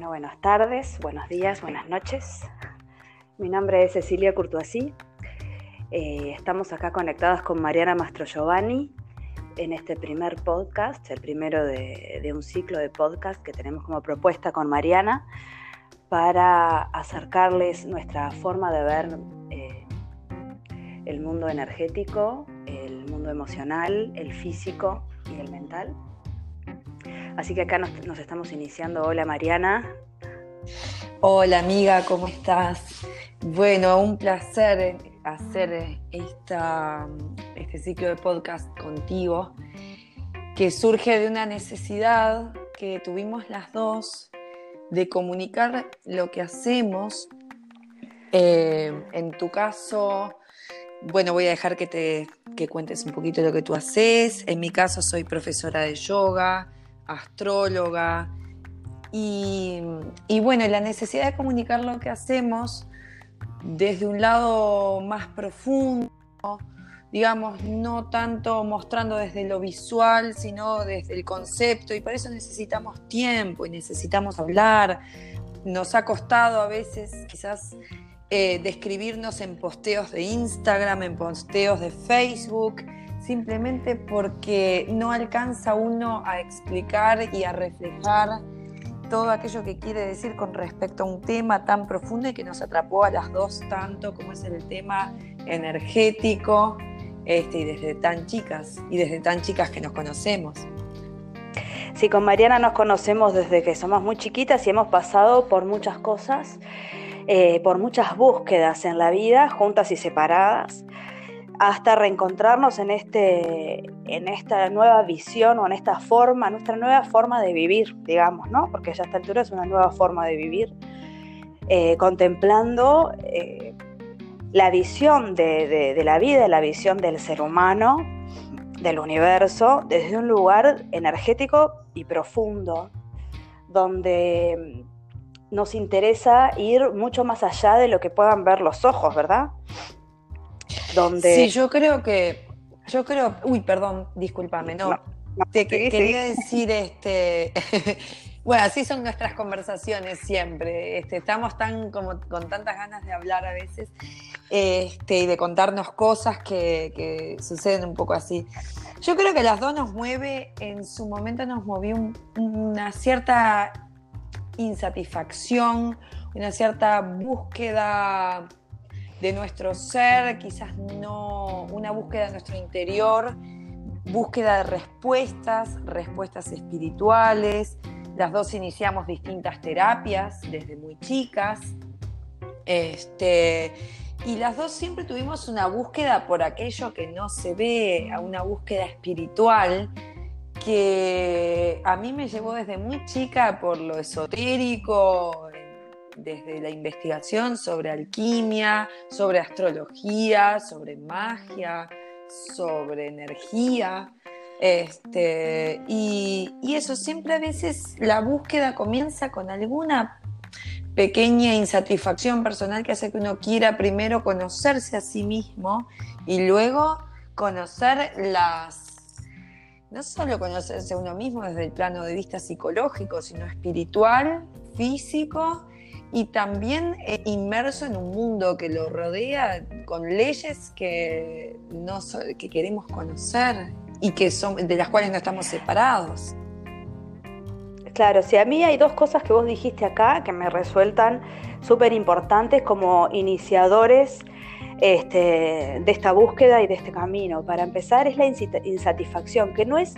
Bueno, buenas tardes, buenos días, buenas noches. Mi nombre es Cecilia Curtuasí. Eh, estamos acá conectadas con Mariana Mastro Giovanni en este primer podcast, el primero de, un ciclo de podcast que tenemos como propuesta con Mariana para acercarles nuestra forma de ver eh, el mundo energético, el mundo emocional, el físico y el mental. Así que acá nos, estamos iniciando. Hola Mariana. Hola amiga, ¿cómo estás? Bueno, un placer hacer esta, este ciclo de podcast contigo, que surge de una necesidad que tuvimos las dos de comunicar lo que hacemos. Eh, en tu caso, bueno, voy a dejar que te que cuentes un poquito lo que tú haces. En mi caso, soy profesora de yoga astróloga. Y, bueno, la necesidad de comunicar lo que hacemos desde un lado más profundo, digamos, no tanto mostrando desde lo visual, sino desde el concepto, y para eso necesitamos tiempo y necesitamos hablar. Nos ha costado a veces quizás eh, describirnos en posteos de Instagram, en posteos de Facebook, simplemente porque no alcanza uno a explicar y a reflejar todo aquello que quiere decir con respecto a un tema tan profundo y que nos atrapó a las dos tanto como es el tema energético este, y desde tan chicas y desde tan chicas que nos conocemos. Sí, con Mariana nos conocemos desde que somos muy chiquitas y hemos pasado por muchas cosas, eh, por muchas búsquedas en la vida, juntas y separadas hasta reencontrarnos en, este, en esta nueva visión o en esta forma, nuestra nueva forma de vivir, digamos, ¿no? Porque ya a esta altura es una nueva forma de vivir, eh, contemplando eh, la visión de, de la vida, la visión del ser humano, del universo, desde un lugar energético y profundo, donde nos interesa ir mucho más allá de lo que puedan ver los ojos, ¿verdad? Sí, yo creo que, yo creo, uy, perdón, discúlpame, no. te quería decir, este, bueno, así son nuestras conversaciones siempre. Este, estamos tan como con tantas ganas de hablar a veces este, y de contarnos cosas que, suceden un poco así. Yo creo que las dos nos mueve, en su momento nos movió una cierta insatisfacción, una cierta búsqueda de nuestro ser, quizás no una búsqueda de nuestro interior, búsqueda de respuestas, respuestas espirituales. Las dos iniciamos distintas terapias desde muy chicas. Este, y las dos siempre tuvimos una búsqueda por aquello que no se ve, una búsqueda espiritual que a mí me llevó desde muy chica por lo esotérico, desde la investigación sobre alquimia, sobre astrología, sobre magia, sobre energía. Este, y, eso siempre a veces la búsqueda comienza con alguna pequeña insatisfacción personal que hace que uno quiera primero conocerse a sí mismo y luego conocer las no solo conocerse uno mismo desde el plano de vista psicológico, sino espiritual, físico y también eh, inmerso en un mundo que lo rodea con leyes que, no que queremos conocer y que son, de las cuales no estamos separados. Claro, si a mí hay dos cosas que vos dijiste acá que me resueltan súper importantes como iniciadores este, de esta búsqueda y de este camino. Para empezar es la insatisfacción, que no es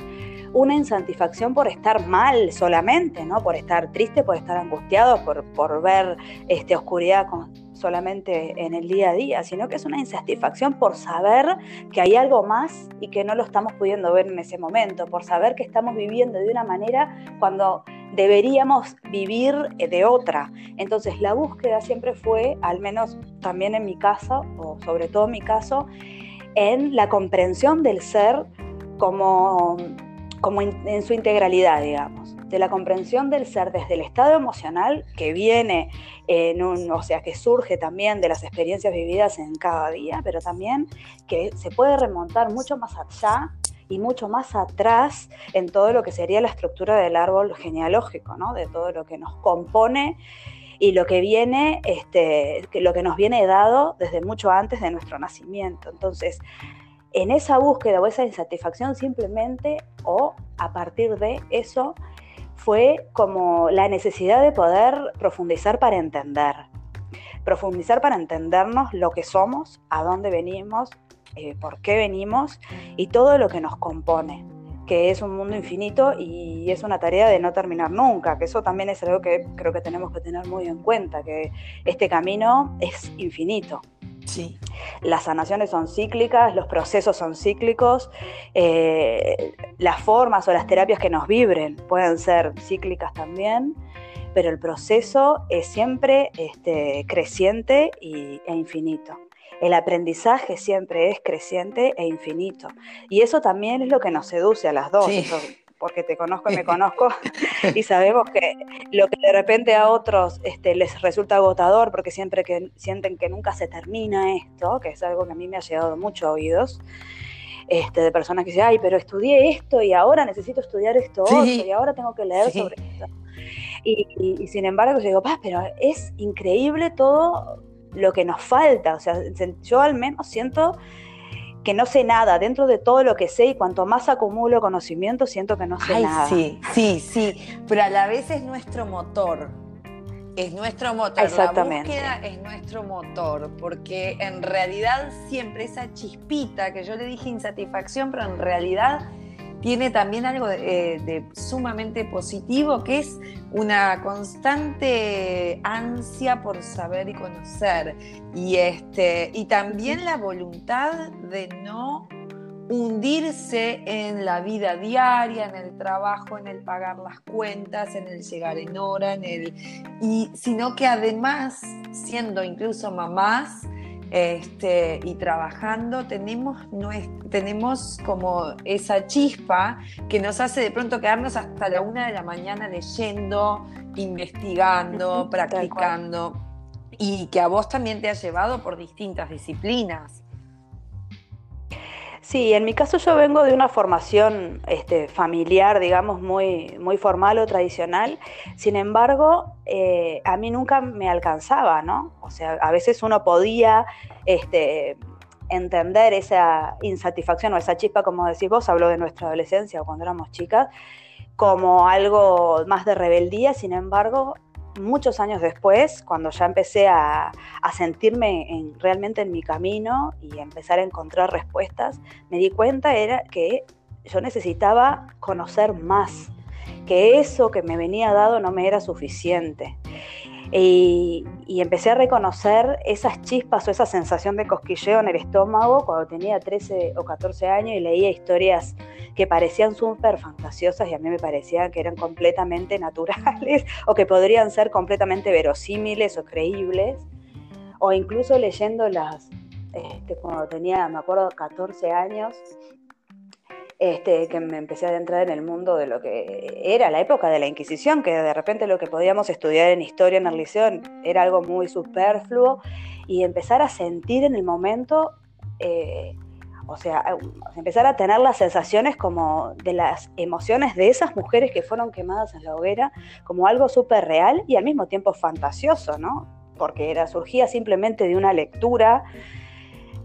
una insatisfacción por estar mal solamente, ¿no? Por estar triste, por estar angustiado, por, por ver este, oscuridad solamente en el día a día, sino que es una insatisfacción por saber que hay algo más y que no lo estamos pudiendo ver en ese momento, por saber que estamos viviendo de una manera cuando deberíamos vivir de otra. Entonces la búsqueda siempre fue, al menos también en mi caso, o sobre todo en mi caso, en la comprensión del ser como como en su integralidad, digamos, de la comprensión del ser desde el estado emocional que viene en un, o sea, que surge también de las experiencias vividas en cada día, pero también que se puede remontar mucho más allá y mucho más atrás en todo lo que sería la estructura del árbol genealógico, ¿no? de todo lo que nos compone y lo que viene, este, lo que nos viene dado desde mucho antes de nuestro nacimiento. Entonces, en esa búsqueda o esa insatisfacción simplemente o a partir de eso fue como la necesidad de poder profundizar para entender, profundizar para entendernos lo que somos, a dónde venimos, eh, por qué venimos y todo lo que nos compone, que es un mundo infinito y es una tarea de no terminar nunca, que eso también es algo que creo que tenemos que tener muy en cuenta, que este camino es infinito. Sí. Las sanaciones son cíclicas, los procesos son cíclicos, eh, las formas o las terapias que nos vibren pueden ser cíclicas también, pero el proceso es siempre este, creciente y, e infinito. El aprendizaje siempre es creciente e infinito. Y eso también es lo que nos seduce a las dos porque te conozco y me conozco, y sabemos que lo que de repente a otros este, les resulta agotador, porque siempre que sienten que nunca se termina esto, que es algo que a mí me ha llegado mucho a oídos, este, de personas que dicen, ay, pero estudié esto y ahora necesito estudiar esto otro y ahora tengo que leer sobre esto. Y, sin embargo yo digo, pero es increíble todo lo que nos falta, o sea, yo al menos siento que no sé nada dentro de todo lo que sé y cuanto más acumulo conocimiento siento que no sé nada. Sí, sí, sí, pero a la vez es nuestro motor. Es nuestro motor. Exactamente. La búsqueda es nuestro motor, porque en realidad siempre esa chispita que yo le dije insatisfacción, pero en realidad tiene también algo de, eh, sumamente positivo, que es una constante ansia por saber y conocer. Y, este, y también la voluntad de no hundirse en la vida diaria, en el trabajo, en el pagar las cuentas, en el llegar en hora, en el y sino que además siendo incluso mamás este, y trabajando, tenemos, tenemos como esa chispa que nos hace de pronto quedarnos hasta la una de la mañana leyendo, investigando, practicando, y que a vos también te ha llevado por distintas disciplinas. Sí, en mi caso yo vengo de una formación este, familiar, digamos, muy, muy formal o tradicional. Sin embargo, eh, a mí nunca me alcanzaba, ¿no? O sea, a veces uno podía este, entender esa insatisfacción o esa chispa, como decís vos, hablo de nuestra adolescencia o cuando éramos chicas, como algo más de rebeldía. Sin embargo, muchos años después, cuando ya empecé a, sentirme en, realmente en mi camino y empezar a encontrar respuestas, me di cuenta era que yo necesitaba conocer más, que eso que me venía dado no me era suficiente. Y, empecé a reconocer esas chispas o esa sensación de cosquilleo en el estómago cuando tenía 13 o 14 años y leía historias que parecían súper fantasiosas y a mí me parecían que eran completamente naturales o que podrían ser completamente verosímiles o creíbles. O incluso leyendo las, este, cuando tenía, me acuerdo, 14 años, este, que me empecé a adentrar en el mundo de lo que era la época de la Inquisición, que de repente lo que podíamos estudiar en historia en el liceo era algo muy superfluo, y empezar a sentir en el momento, eh, o sea, empezar a tener las sensaciones como de las emociones de esas mujeres que fueron quemadas en la hoguera, como algo súper real y al mismo tiempo fantasioso, ¿no? Porque era, surgía simplemente de una lectura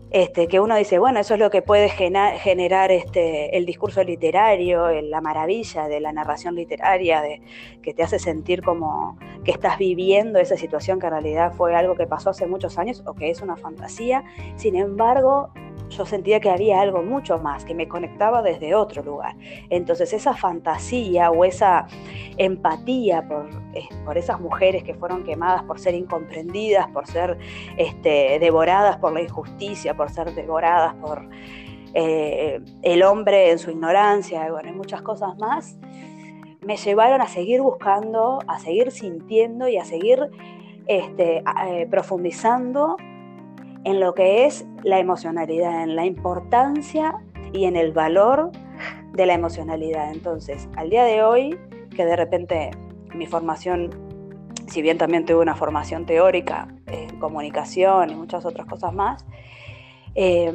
este, que uno dice, bueno, eso es lo que puede generar este, el discurso literario, la maravilla de la narración literaria, de, que te hace sentir como que estás viviendo esa situación que en realidad fue algo que pasó hace muchos años o que es una fantasía. Sin embargo, yo sentía que había algo mucho más, que me conectaba desde otro lugar. Entonces esa fantasía o esa empatía por, eh, por esas mujeres que fueron quemadas por ser incomprendidas, por ser este, devoradas por la injusticia, por ser devoradas por eh, el hombre en su ignorancia, bueno, y muchas cosas más, me llevaron a seguir buscando, a seguir sintiendo y a seguir este, eh, profundizando en lo que es la emocionalidad, en la importancia y en el valor de la emocionalidad. Entonces, al día de hoy, que de repente mi formación, si bien también tuve una formación teórica en comunicación y muchas otras cosas más, eh,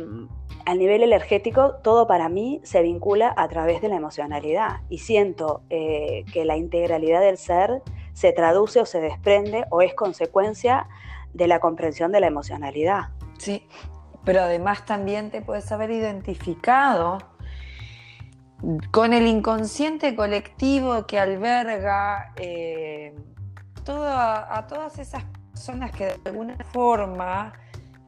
a nivel energético, todo para mí se vincula a través de la emocionalidad y siento eh, que la integralidad del ser se traduce o se desprende o es consecuencia de la comprensión de la emocionalidad. Sí, pero además también te puedes haber identificado con el inconsciente colectivo que alberga eh, a todas esas personas que de alguna forma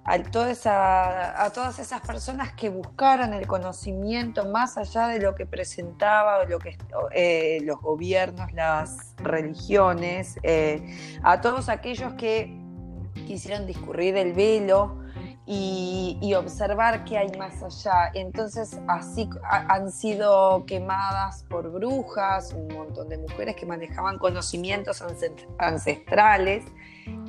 a, a todas esas personas que buscaran el conocimiento más allá de lo que presentaba lo que, eh, los gobiernos, las religiones, eh, a todos aquellos que quisieron discurrir el velo y, observar qué hay más allá. Entonces así han sido quemadas por brujas, un montón de mujeres que manejaban conocimientos ancestrales,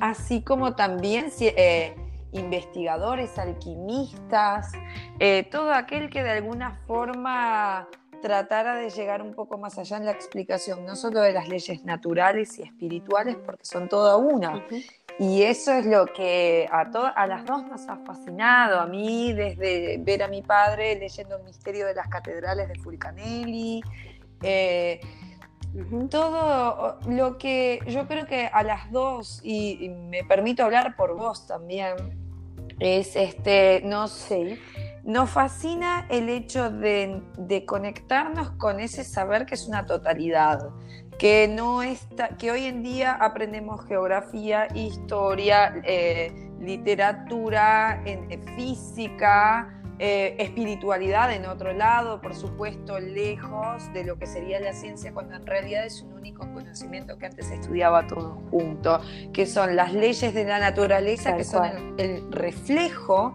así como también... Eh, investigadores, alquimistas, eh, todo aquel que de alguna forma tratara de llegar un poco más allá en la explicación, no solo de las leyes naturales y espirituales, porque son toda una. Y eso es lo que a, a las dos nos ha fascinado, a mí desde ver a mi padre leyendo el misterio de las catedrales de Fulcanelli. Eh, todo lo que yo creo que a las dos, y, me permito hablar por vos también, es este, no sé, nos fascina el hecho de, conectarnos con ese saber que es una totalidad, que no está, que hoy en día aprendemos geografía, historia, eh, literatura, física, eh, espiritualidad en otro lado, por supuesto, lejos de lo que sería la ciencia, cuando en realidad es un único conocimiento que antes se estudiaba todo junto, que son las leyes de la naturaleza, que son el, reflejo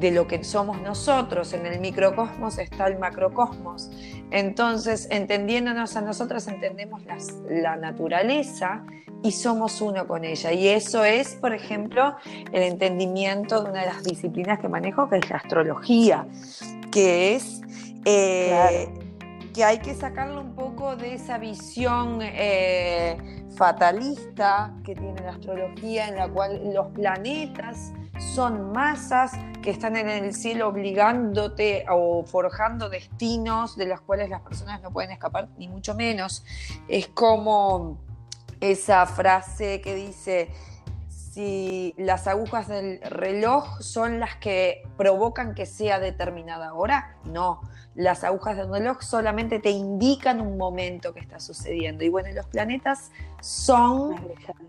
de lo que somos nosotros. En el microcosmos está el macrocosmos. Entonces, entendiéndonos a nosotros, entendemos la naturaleza y somos uno con ella. Y eso es, por ejemplo, el entendimiento de una de las disciplinas que manejo, que es la astrología, que es eh, que hay que sacarlo un poco de esa visión eh, fatalista que tiene la astrología, en la cual los planetas son masas que están en el cielo obligándote o forjando destinos de los cuales las personas no pueden escapar, ni mucho menos. Es como esa frase que dice, si las agujas del reloj son las que provocan que sea determinada hora, no. Las agujas del reloj solamente te indican un momento que está sucediendo. Y bueno, los planetas son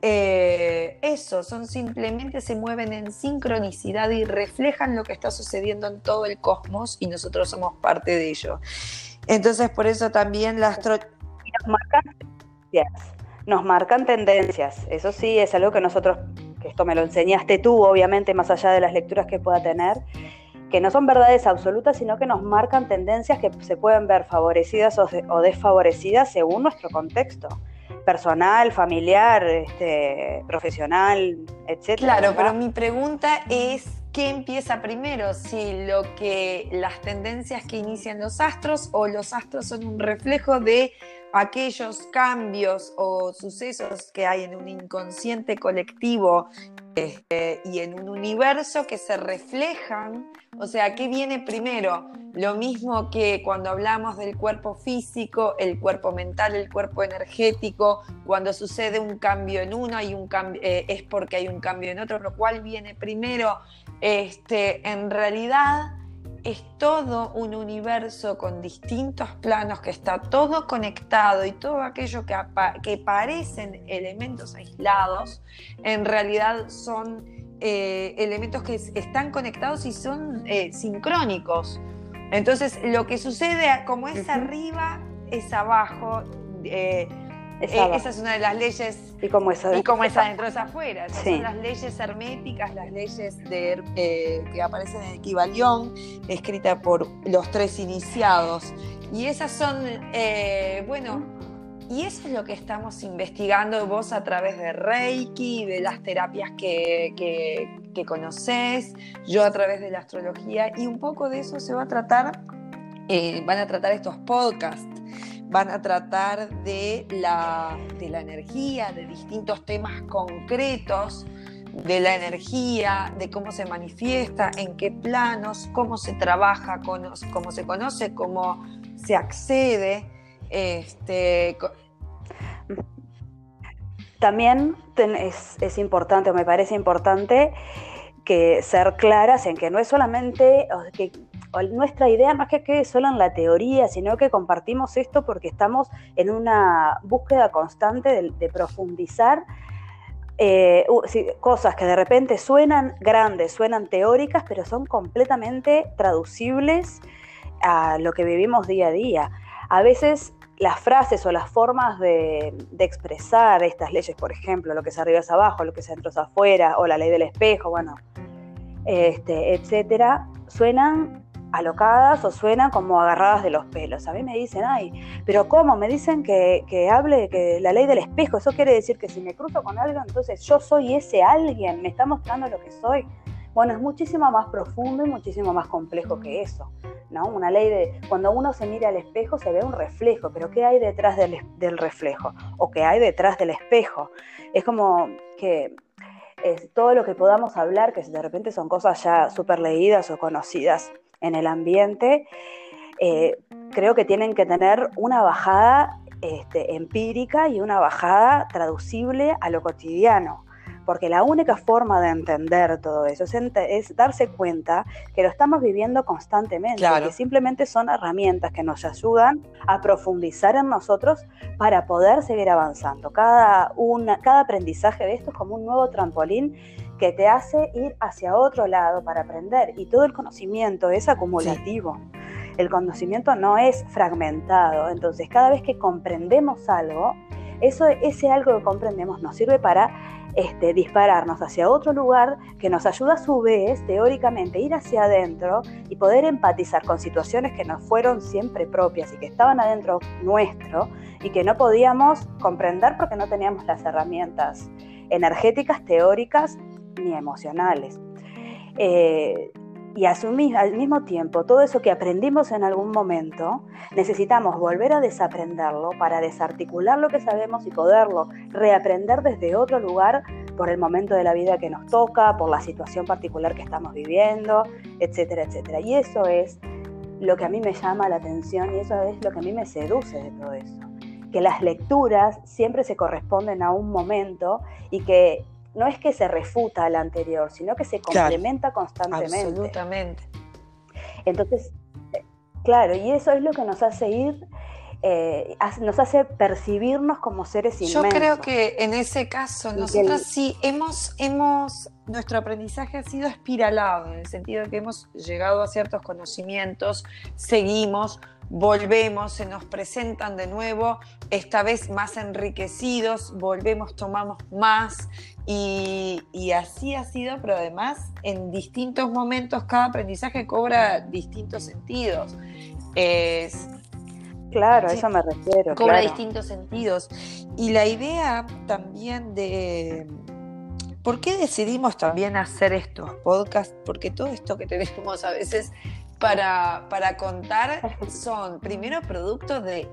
eh, eso, son simplemente se mueven en sincronicidad y reflejan lo que está sucediendo en todo el cosmos y nosotros somos parte de ello. Entonces, por eso también las nos marcan tendencias. Eso sí, es algo que nosotros, que esto me lo enseñaste tú, obviamente, más allá de las lecturas que pueda tener, que no son verdades absolutas, sino que nos marcan tendencias que se pueden ver favorecidas o, desfavorecidas según nuestro contexto personal, familiar, este, profesional, etc. Claro, pero mi pregunta es ¿qué empieza primero? Si lo que las tendencias que inician los astros o los astros son un reflejo de aquellos cambios o sucesos que hay en un inconsciente colectivo este, y en un universo que se reflejan, o sea, ¿qué viene primero? Lo mismo que cuando hablamos del cuerpo físico, el cuerpo mental, el cuerpo energético, cuando sucede un cambio en uno hay un eh, es porque hay un cambio en otro, lo cual viene primero. Este, en realidad, es todo un universo con distintos planos que está todo conectado y todo aquello que, que parecen elementos aislados, en realidad son eh, elementos que están conectados y son eh, sincrónicos. Entonces, lo que sucede como es arriba, es abajo. Eh, esa es una de las leyes. Y como es adentro. Y como es adentro, es afuera. Son las leyes herméticas, las leyes de, eh, que aparecen en Equivalión, escrita por los tres iniciados. Y esas son, eh, bueno, y eso es lo que estamos investigando vos a través de Reiki, de las terapias que, que, que conoces, yo a través de la astrología, y un poco de eso se va a tratar, eh, van a tratar estos podcasts van a tratar de la, de la energía, de distintos temas concretos, de la energía, de cómo se manifiesta, en qué planos, cómo se trabaja, cómo se conoce, cómo se accede. Este, también es, es, importante, o me parece importante, que ser claras en que no es solamente nuestra idea no es que quede solo en la teoría, sino que compartimos esto porque estamos en una búsqueda constante de, profundizar eh, cosas que de repente suenan grandes, suenan teóricas, pero son completamente traducibles a lo que vivimos día a día. A veces las frases o las formas de, expresar estas leyes, por ejemplo, lo que es arriba es abajo, lo que es centro es afuera, o la ley del espejo, bueno, este, etcétera, suenan alocadas o suenan como agarradas de los pelos. A mí me dicen, ay, pero ¿cómo? Me dicen que, que hable que la ley del espejo. Eso quiere decir que si me cruzo con algo, entonces yo soy ese alguien, me está mostrando lo que soy. Bueno, es muchísimo más profundo y muchísimo más complejo que eso. ¿no? Una ley de, cuando uno se mira al espejo se ve un reflejo, pero ¿qué hay detrás del, del reflejo? ¿O qué hay detrás del espejo? Es como que es todo lo que podamos hablar, que de repente son cosas ya súper leídas o conocidas en el ambiente, eh, creo que tienen que tener una bajada este, empírica y una bajada traducible a lo cotidiano. Porque la única forma de entender todo eso es, darse cuenta que lo estamos viviendo constantemente, que simplemente son herramientas que nos ayudan a profundizar en nosotros para poder seguir avanzando. Cada, una, cada aprendizaje de esto es como un nuevo trampolín que te hace ir hacia otro lado para aprender. Y todo el conocimiento es acumulativo. El conocimiento no es fragmentado, entonces cada vez que comprendemos algo, eso, ese algo que comprendemos nos sirve para este, dispararnos hacia otro lugar que nos ayuda a su vez, teóricamente, ir hacia adentro y poder empatizar con situaciones que nos fueron siempre propias y que estaban adentro nuestro y que no podíamos comprender porque no teníamos las herramientas energéticas, teóricas ni emocionales. Eh, y asumir al mismo tiempo todo eso que aprendimos en algún momento, necesitamos volver a desaprenderlo para desarticular lo que sabemos y poderlo reaprender desde otro lugar por el momento de la vida que nos toca, por la situación particular que estamos viviendo, etcétera, etcétera. Y eso es lo que a mí me llama la atención y eso es lo que a mí me seduce de todo eso. Que las lecturas siempre se corresponden a un momento y que no es que se refuta al anterior, sino que se complementa constantemente. Absolutamente. Entonces, claro, y eso es lo que nos hace ir, eh, nos hace percibirnos como seres inmensos. Yo creo que en ese caso, nosotros sí hemos, hemos, nuestro aprendizaje ha sido espiralado, en el sentido de que hemos llegado a ciertos conocimientos, seguimos, volvemos, se nos presentan de nuevo, esta vez más enriquecidos, volvemos, tomamos más y, así ha sido, pero además en distintos momentos cada aprendizaje cobra distintos sentidos. claro, a eso me refiero. Cobra distintos sentidos. Y la idea también de... ¿Por qué decidimos también hacer estos podcasts? Porque todo esto que tenemos a veces para, para contar son primero productos de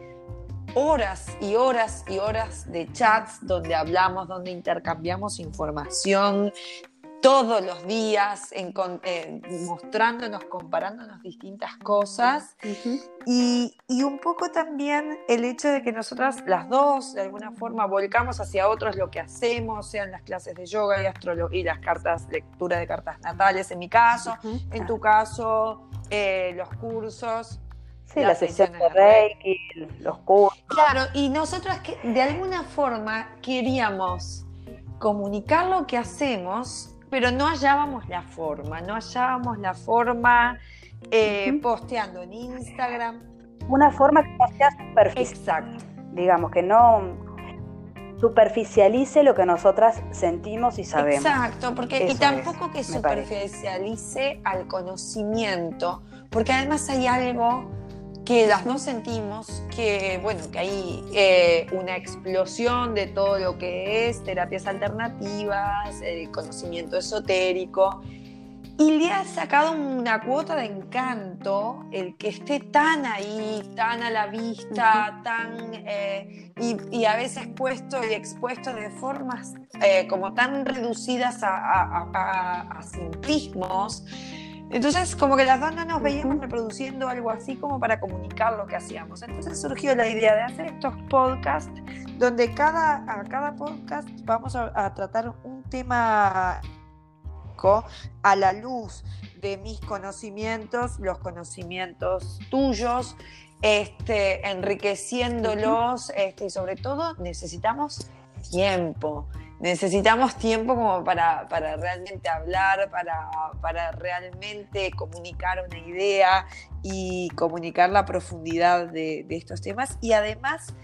horas y horas y horas de chats donde hablamos, donde intercambiamos información todos los días, en, eh, mostrándonos, comparándonos distintas cosas. y, y, un poco también el hecho de que nosotras las dos, de alguna forma, volcamos hacia otros lo que hacemos, sean las clases de yoga y astrología y las cartas, lectura de cartas natales, en mi caso, en tu caso, eh, los cursos. Sí, las sesiones de Reiki, los cursos. Claro, y nosotros que de alguna forma queríamos comunicar lo que hacemos, pero no hallábamos la forma, no hallábamos la forma eh, posteando en Instagram. Una forma que no sea superficial. Exacto. Digamos, que no superficialice lo que nosotras sentimos y sabemos. Exacto, porque y tampoco que superficialice al conocimiento, porque además hay algo que las no sentimos, que bueno, que hay eh, una explosión de todo lo que es terapias alternativas, el conocimiento esotérico, Y le ha sacado una cuota de encanto el que esté tan ahí, tan a la vista, tan eh, y, a veces puesto y expuesto de formas eh, como tan reducidas a, a simplismos entonces, como que las dos no nos veíamos reproduciendo algo así como para comunicar lo que hacíamos. Entonces surgió la idea de hacer estos podcasts donde cada, a cada podcast vamos a, tratar un tema a la luz de mis conocimientos, los conocimientos tuyos, este, enriqueciéndolos, este, y sobre todo necesitamos tiempo necesitamos tiempo como para, realmente hablar, para, realmente comunicar una idea y comunicar la profundidad de, estos temas y además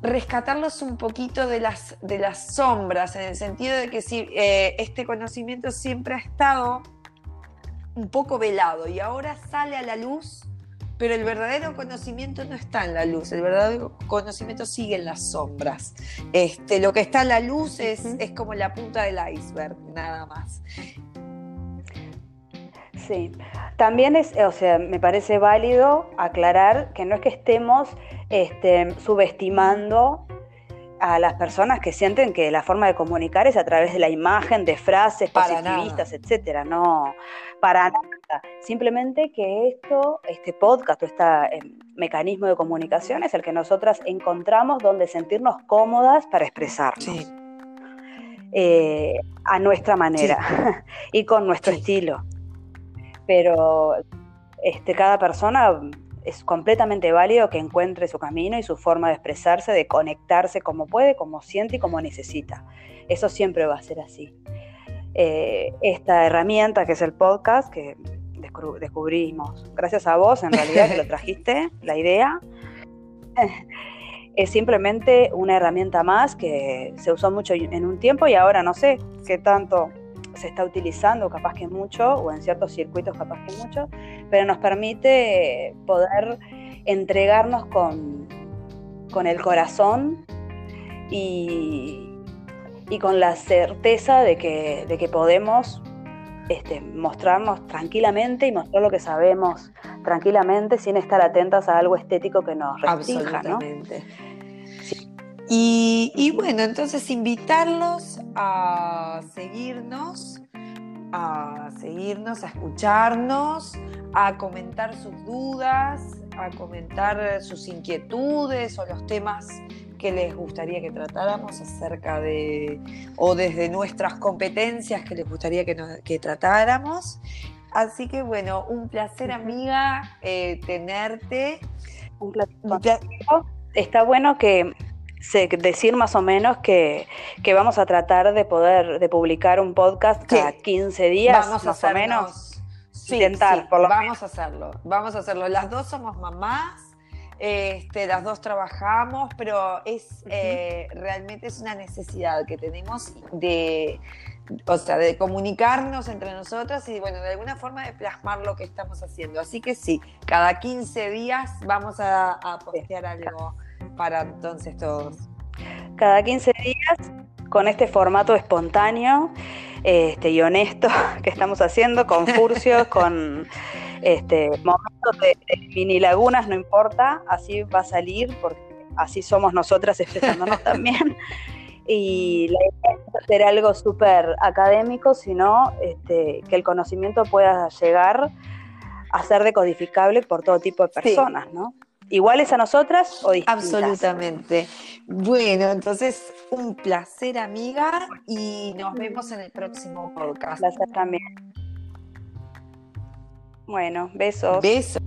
rescatarlos un poquito de las, de las sombras, en el sentido de que si, eh, este conocimiento siempre ha estado un poco velado y ahora sale a la luz pero el verdadero conocimiento no está en la luz, el verdadero conocimiento sigue en las sombras. Este, lo que está en la luz es, es como la punta del iceberg, nada más. Sí, también es, o sea, me parece válido aclarar que no es que estemos este, subestimando a las personas que sienten que la forma de comunicar es a través de la imagen, de frases positivistas, etcétera. No, para nada. Simplemente que esto, este podcast o este mecanismo de comunicación es el que nosotras encontramos donde sentirnos cómodas para expresarnos. Eh, a nuestra manera y con nuestro estilo. Pero este, cada persona es completamente válido que encuentre su camino y su forma de expresarse, de conectarse como puede, como siente y como necesita. Eso siempre va a ser así. Eh, esta herramienta que es el podcast, que descubrimos gracias a vos, en realidad, que lo trajiste, la idea, es simplemente una herramienta más que se usó mucho en un tiempo y ahora no sé qué tanto se está utilizando, capaz que mucho, o en ciertos circuitos capaz que mucho, pero nos permite poder entregarnos con, con el corazón y, y, con la certeza de que, de que podemos este, mostrarnos tranquilamente y mostrar lo que sabemos tranquilamente sin estar atentas a algo estético que nos restrinja, Absolutamente. Y, bueno, entonces invitarlos a seguirnos, a seguirnos, a escucharnos, a comentar sus dudas, a comentar sus inquietudes o los temas que les gustaría que tratáramos acerca de, o desde nuestras competencias que les gustaría que, tratáramos. Así que bueno, un placer amiga eh, tenerte. Un placer. Está bueno que decir más o menos que, vamos a tratar de poder de publicar un podcast cada 15 días, más o menos. intentar, por lo vamos a hacerlo, vamos a hacerlo. Las dos somos mamás, este, las dos trabajamos, pero es eh, realmente es una necesidad que tenemos de, o sea, de comunicarnos entre nosotras y bueno, de alguna forma de plasmar lo que estamos haciendo. Así que sí, cada 15 días vamos a, a postear algo para entonces todos? Cada 15 días, con este formato espontáneo este, y honesto que estamos haciendo, con furcios, con este, momentos de, mini lagunas, no importa, así va a salir, porque así somos nosotras expresándonos también. Y la idea es hacer algo súper académico, sino este, que el conocimiento pueda llegar a ser decodificable por todo tipo de personas, ¿no? iguales a nosotras o distintas. Absolutamente. Bueno, entonces un placer, amiga, y nos vemos en el próximo podcast. Placer también. Bueno, besos. Besos.